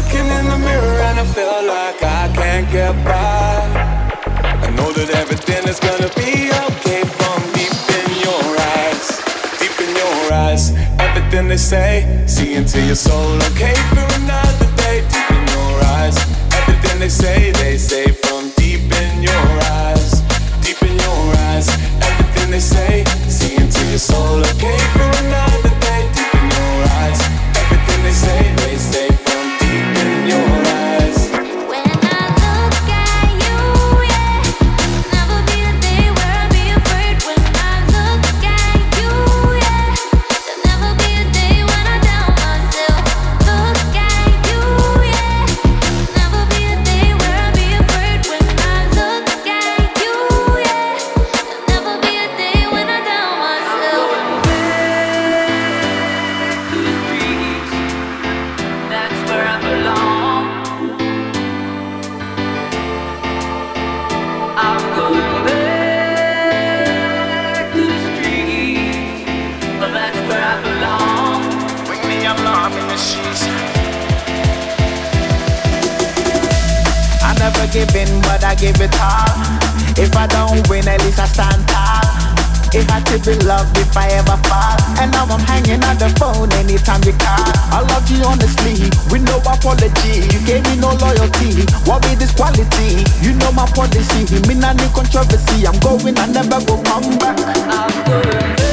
looking in the mirror and I feel like I can't get by. I know that everything is gonna be okay from deep in your eyes, deep in your eyes. Everything they say, see into your soul, okay for another day. Deep in your eyes, everything they say, they say from deep in your eyes, deep in your eyes. Everything they say, see into your soul, okay for another day. Deep in your eyes, everything they say, they say. If I don't win, at least I stand tall. If I to be loved, if I ever fall. And now I'm hanging on the phone anytime you call. I love you honestly, with no apology. You gave me no loyalty. What be this quality? You know my policy. Me not new controversy. I'm going, I never will come back.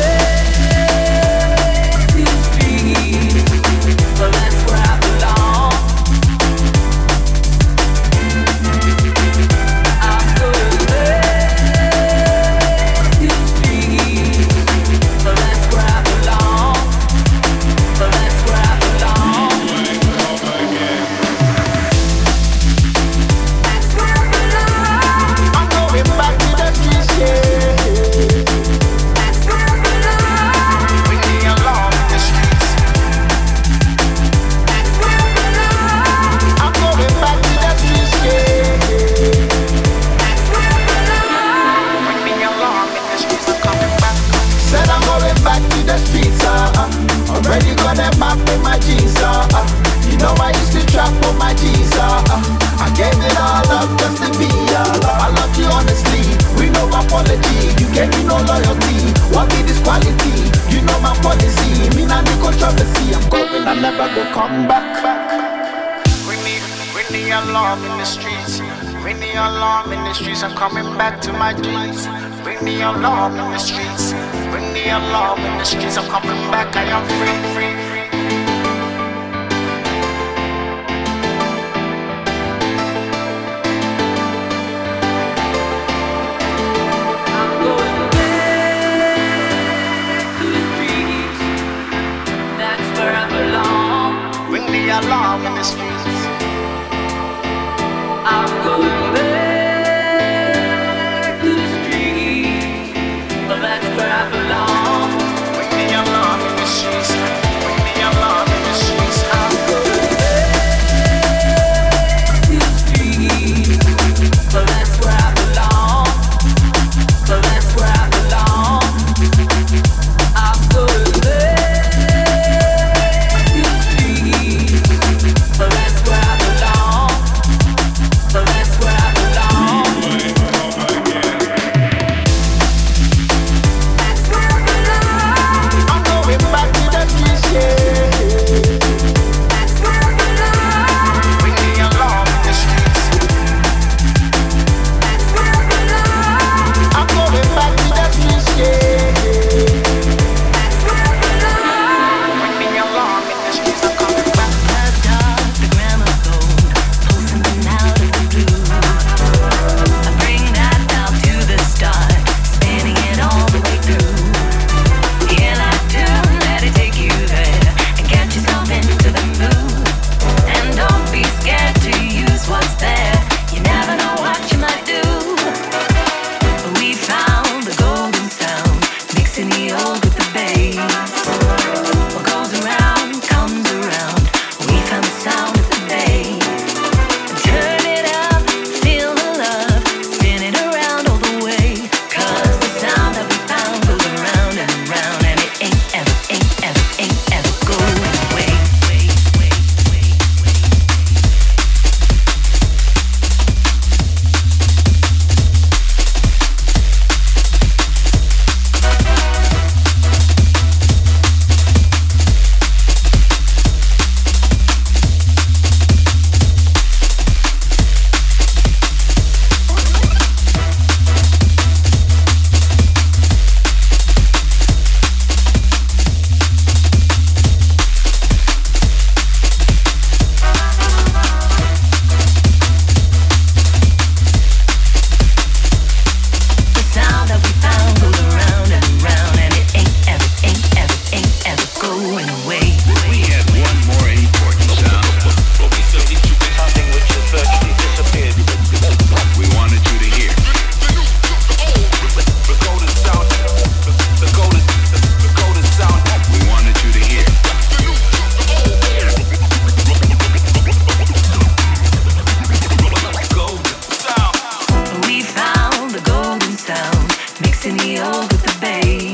mixing the old with the bass.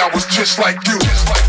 I was just like you. Just like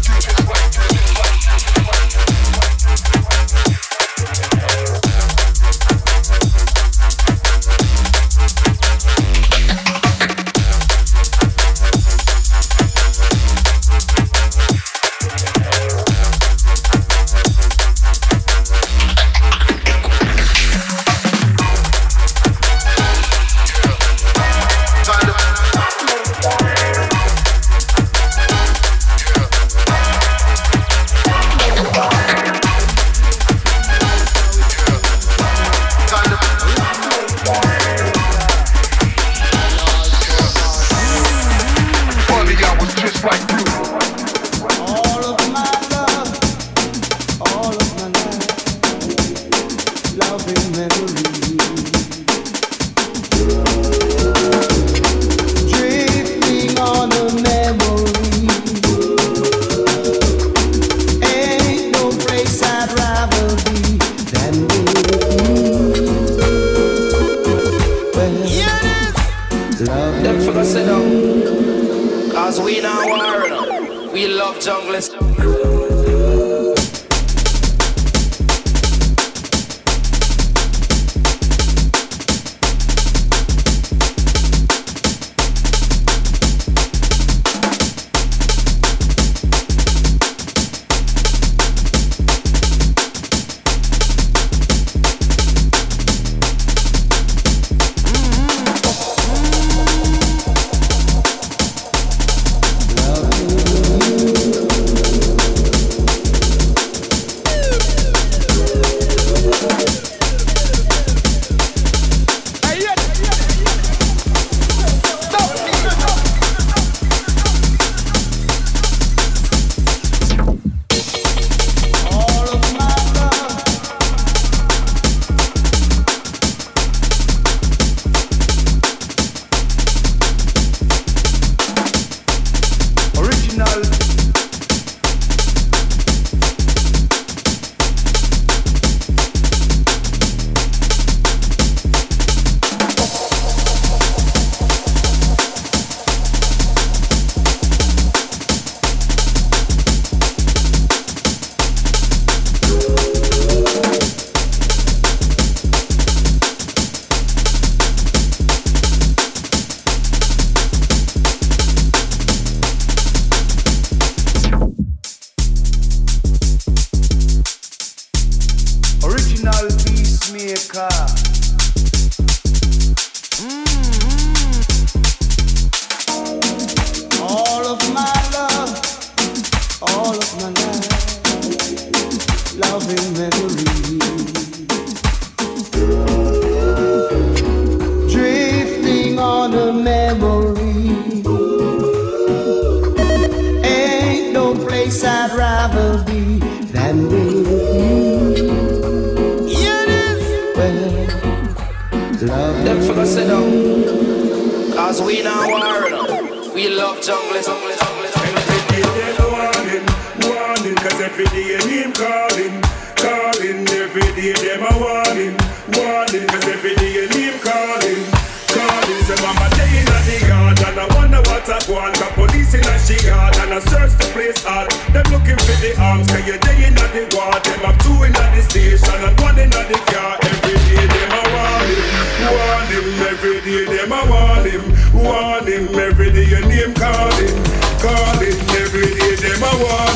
name calling, calling, every day them a warn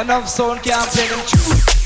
enough sound can't play them tunes.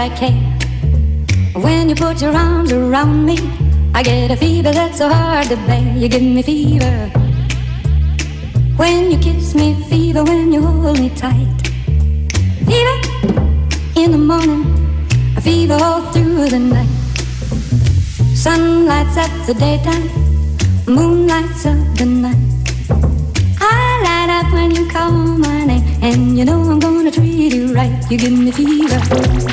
I care. When you put your arms around me, I get a fever that's so hard to bear. You give me fever. When you kiss me, fever. When you hold me tight, fever. In the morning, a fever all through the night. Sun lights up the daytime, moon lights up the night. I light up when you call my name, and you know I'm gonna treat you right. You give me fever.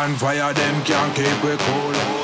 Hotter fire, them can't keep it cool.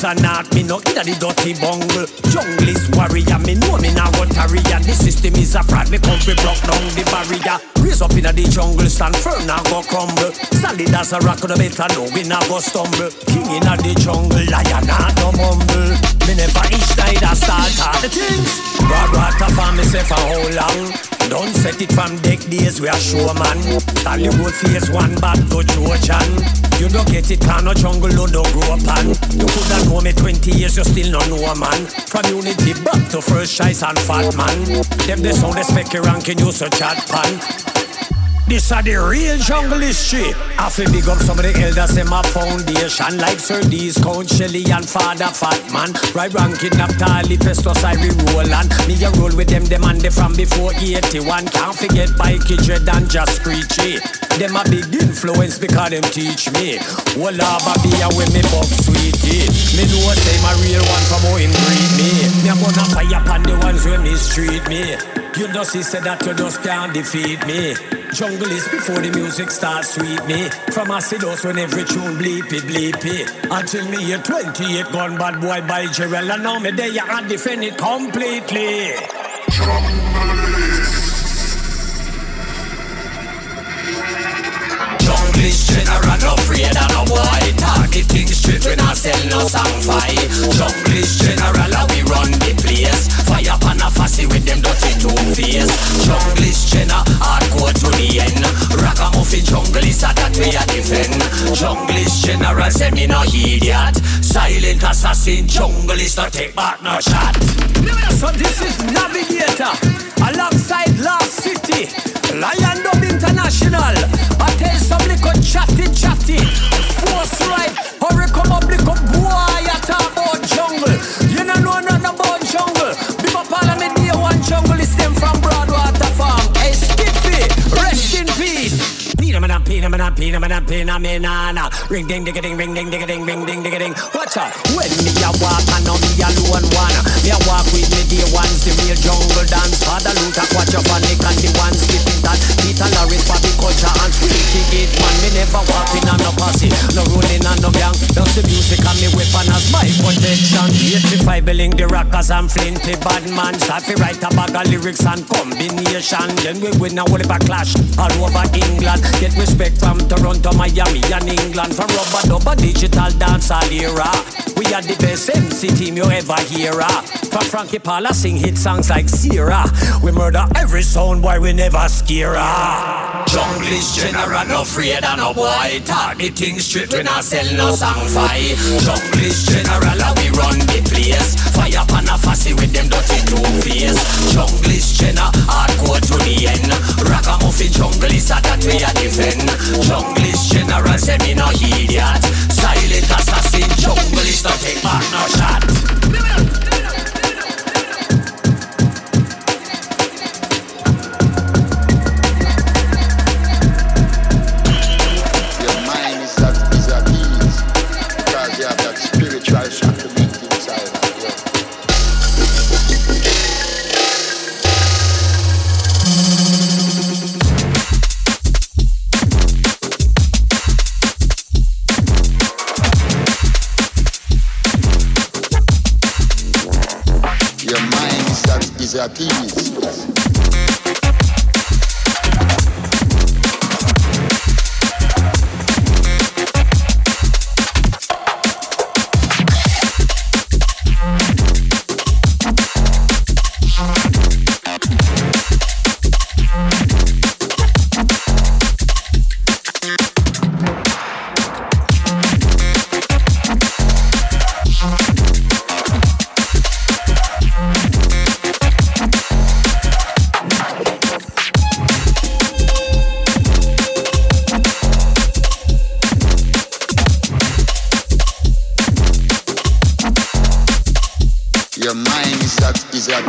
And not me no inna the dirty bungle. Junglist warrior, me know me now what carrier. The system is a fraud, me fi block down the barrier. Raise up in the jungle, stand firm, now go crumble. Solid as a rock, the better know we not go stumble. King in the jungle, lion not no mumble. Me never each night I start all the things. Broad water for myself for how long? Don't set it from deck days, we are sure man. Hollywood face one bad to Trojan. You don't get it, can no jungle, no don't grow up on. You still no know a man. From unity back to first choice and fat man. Them they sound respect your ranking, you so chat pan. This are the real jungle history. I feel big up some of the elders in my foundation, like Sir D's, Count Shelly, and Father Fatman. Right ranking Naphtali, Festus, Irie Roland. Me a roll with them, them and they from before 81. Can't forget Mikey Dread and Jah Screechy. Them a big influence because them teach me. Walla baby, a when me buck sweetie. Me know say my real one from how him breed me. Me a gonna fire upon the ones who mistreat me. You she said that you just can't defeat me. Jungle is before the music starts sweet me. From Acidos when every tune bleepy bleepy. Until me here 28 gun bad boy by Jarrell. And now me you can defend it completely. General, no afraid of no boy Target things straight when I sell no song fight. Junglist general, how we run the place. Fire pan a fussy with them dirty two face Junglist general, hardcore to the end. Rock a muffin junglist, a that we a defend. Junglist general, say me no idiot. Silent assassin, junglist, no take back no shot. So this is Navigator Alongside Last City Lion Dub International. I tell some little chatty chatty. Force right Hurry come up little boy I talk about jungle. You don't know nothing about jungle Pina man pina man pina me Ring ding ding ding ring ding ding ding ring ding ding ding. Watch out. When me a walk I know me alone one. Me a walk with me day ones The real jungle dance. Father Luther Watch your panic and the ones Skipping that. Peter Larris Bobby Culture and Squeaky Gate Man. Me never walk in on no posse No rolling on no gang. Just the music and me weapon as my protection. 85 billing the rockers and flinty bad man. To write a bag of lyrics and combination. Then we win a whole clash all over England. Get respect from Toronto, Miami and England. From rubber dubber digital dance all era. We are the best MC team you ever hear. Ah. From Frankie Paula sing hit songs like Sierra. We murder every sound boy we never scare ah. Junglist general no afraid of no boy. Target things straight we not sell no song fight. Junglist general we run the place. Fire pan a fussy with them dirty two face. Junglist general hardcore to the end. Rock a muffin junglist that we a defend Junglist general say me no idiot. Silent assassin junglist no take back no shot is at,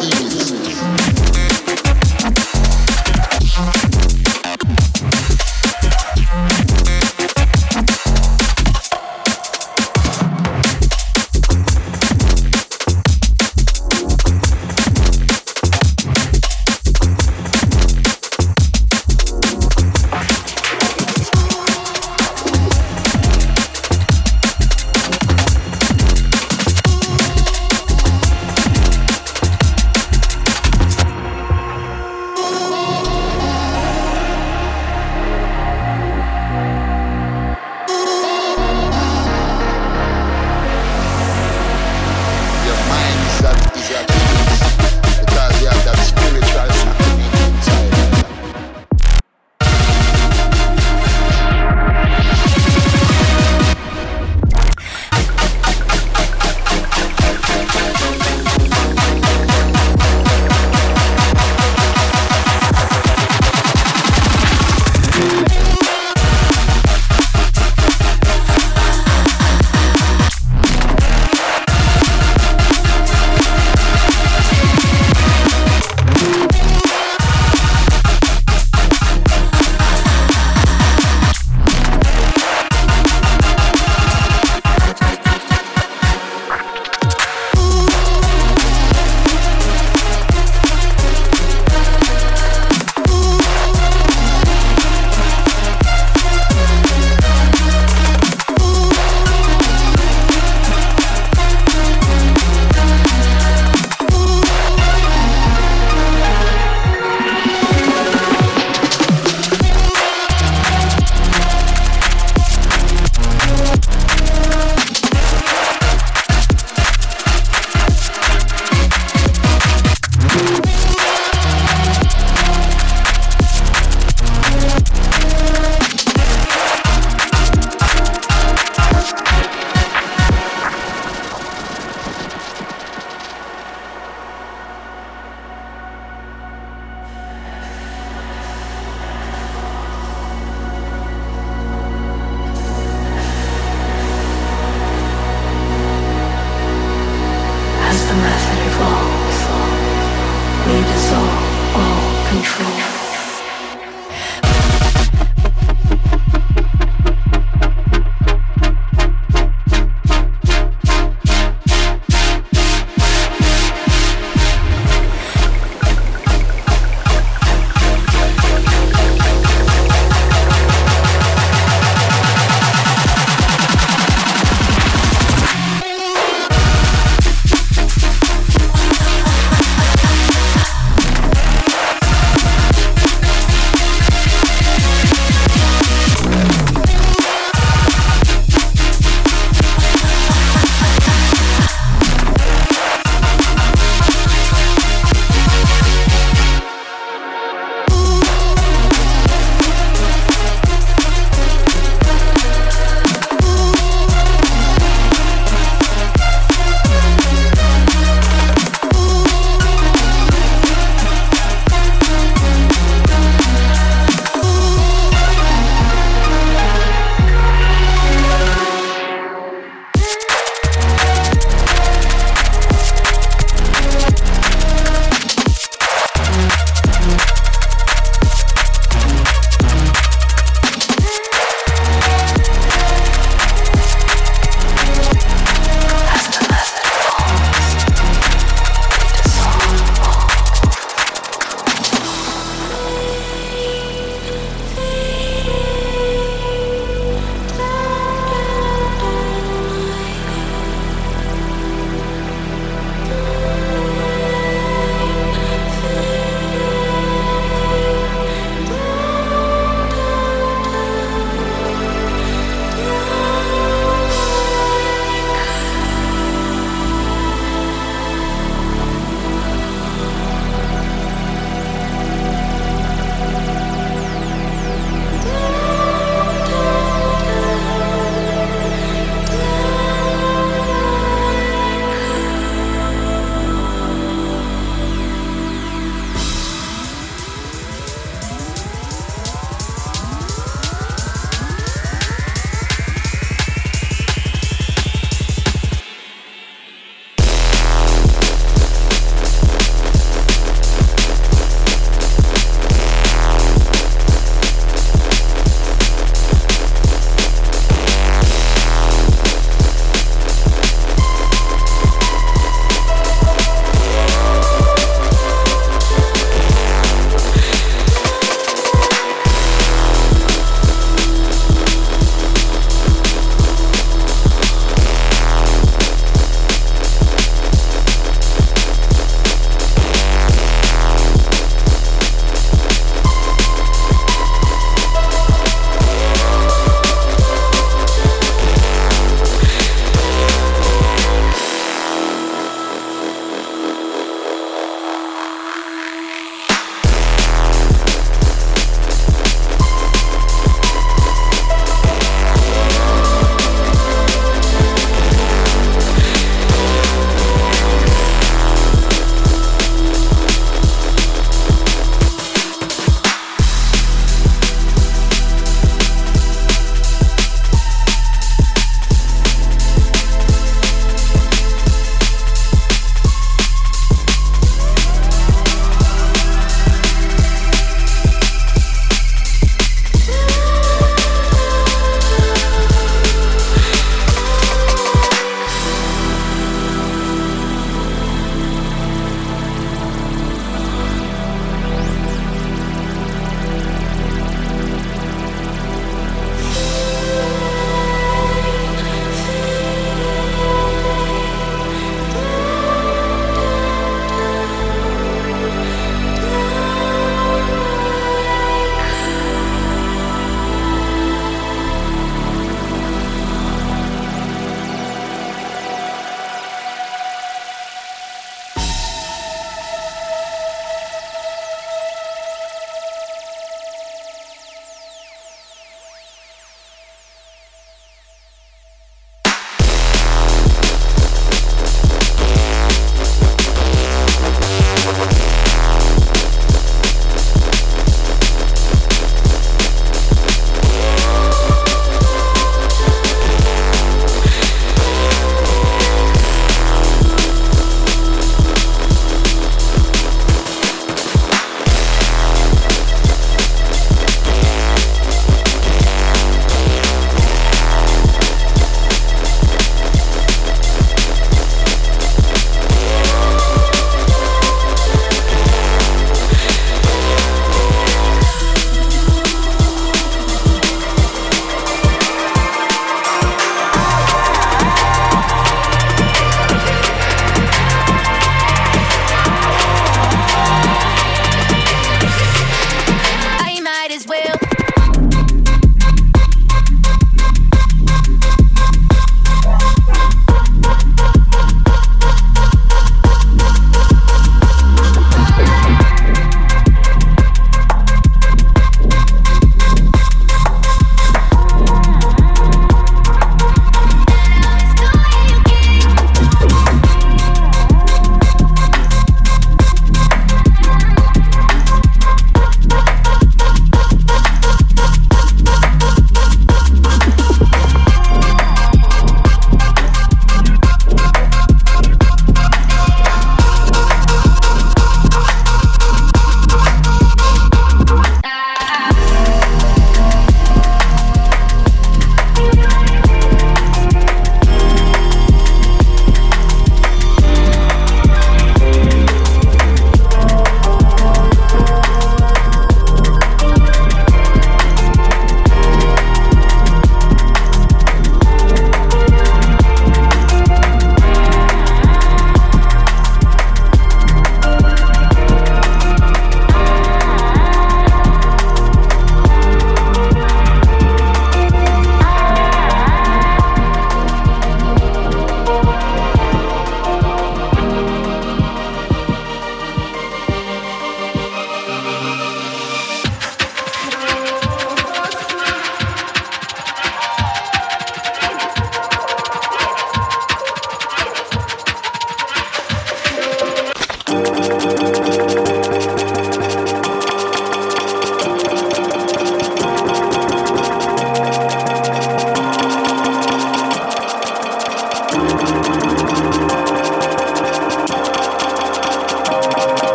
You.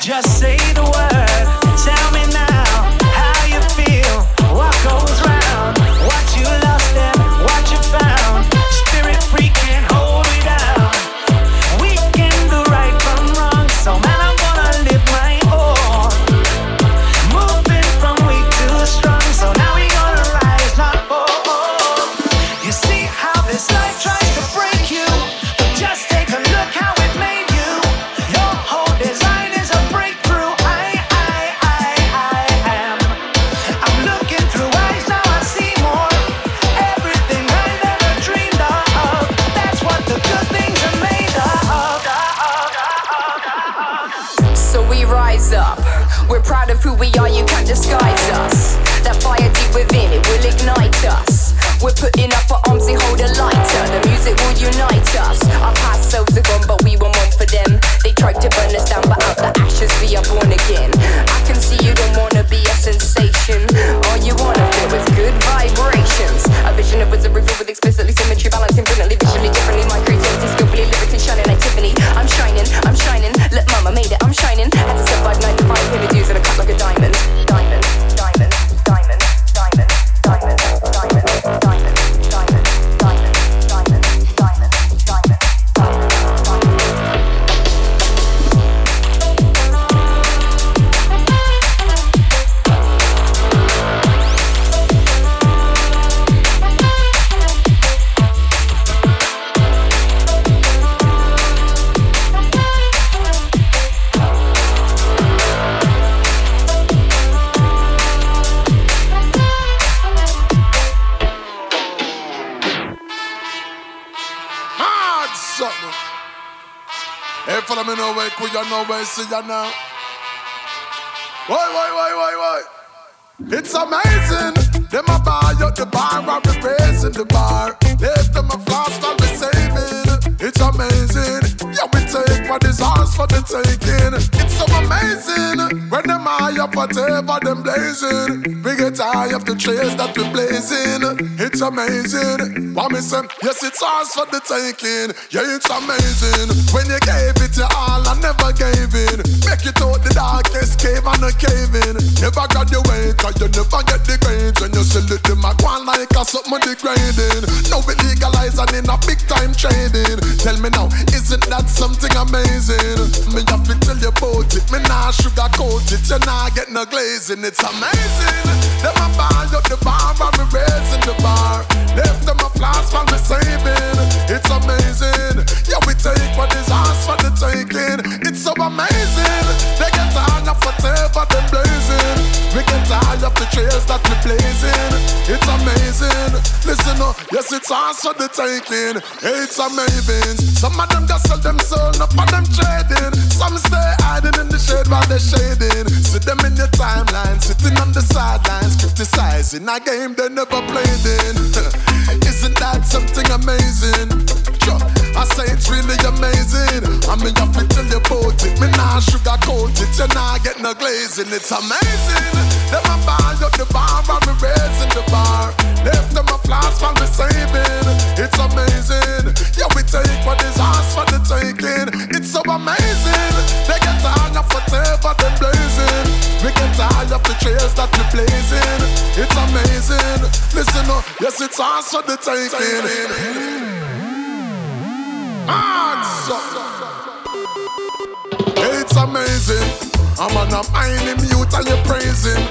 Just say the me now, wait, could you know where see ya now? Why, why, why, why, why? It's amazing. Them a buy up the bar, I'm raising the bar. Left them a flash, while we saving. It's amazing. Yeah, we take what is ours for the taking. It's so amazing. When them eye up whatever them blazing. We get high of the trails that we blazing. It's amazing. What me say? Yes, it's ours for the taking. Yeah, it's amazing. When you gave it your all, I never gave in. Make it out the darkest cave and a cave in. Never graduate, cause you never get the grades. When you sell it, to my go on like a something degrading. Now we legalize and in a big time trading. Tell me now, isn't that something amazing? Me have to tell you about it. Me nah sugar coat it. You nah get no glazing. It's amazing. Them a buy up the bar and me raising the bar. Left them a flash while me saving. It's amazing. Yeah, we take what is ours for the taking. It's so amazing. They get tired of whatever them blazing. We get tired of the trails that we blazing. It's amazing. Listen up, yes, it's ours for the taking. It's amazing. Some of them just sell them soul, up on them trading. Some stay hiding in the shade while they're shading. See them in your timeline, sitting on the sidelines, criticizing a game they never played in. Isn't that something amazing? Sure. I say it's really amazing. I mean, you fit tell you about it. Me nah sugarcoat it. You nah get no glazing. It's amazing. Them a buy up the bar and me raising the bar. Left them a flash while me saving. It's amazing. Yeah, we take what is ours for the taking. It's so amazing. They get tired of whatever them blazing. We get tired of the trails that we blazing. It's amazing. Listen up, yes, it's ours for the taking. It's amazing. I'm on a mind mute and you're praising.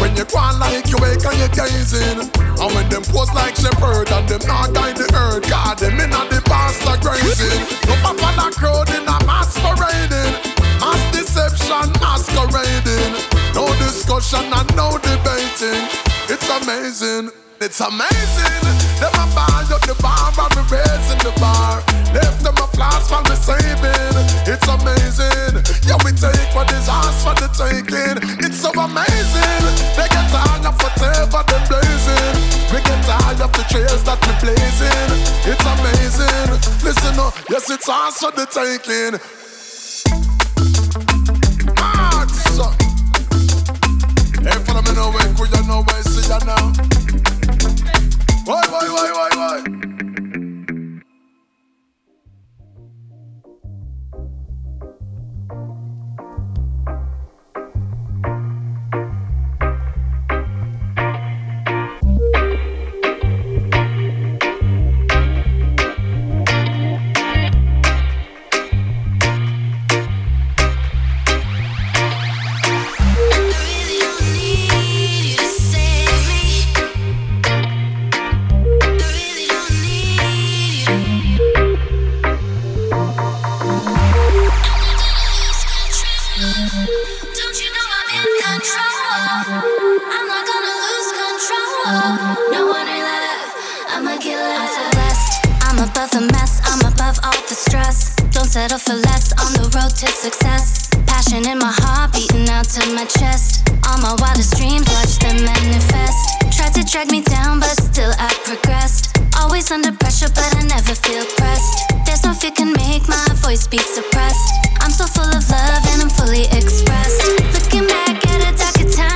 When you go on like you wake and you're gazing. And when them pose like shepherd and them not guide the earth. God, them in the pastor grazing. No papa la crowd in a masquerading. Mass deception masquerading. No discussion and no debating. It's amazing. It's amazing. Them a buy up the bar and me raising the bar. Left them a flash while me saving. It's amazing. Yeah, we take what is ours for the taking. It's so amazing. They get tired of whatever them blazing. We get tired of the trails that we blazing. It's amazing. Listen up, yes, it's ours for the taking. Answer. Hey, follow me now, wait, could you know where see ya now? Why, why, why, why, why? Settle for less on the road to success. Passion in my heart beating out to my chest. All my wildest dreams, watch them manifest. Tried to drag me down, but still I progressed. Always under pressure, but I never feel pressed. There's no fear can make my voice be suppressed. I'm so full of love and I'm fully expressed. Looking back at a darker time,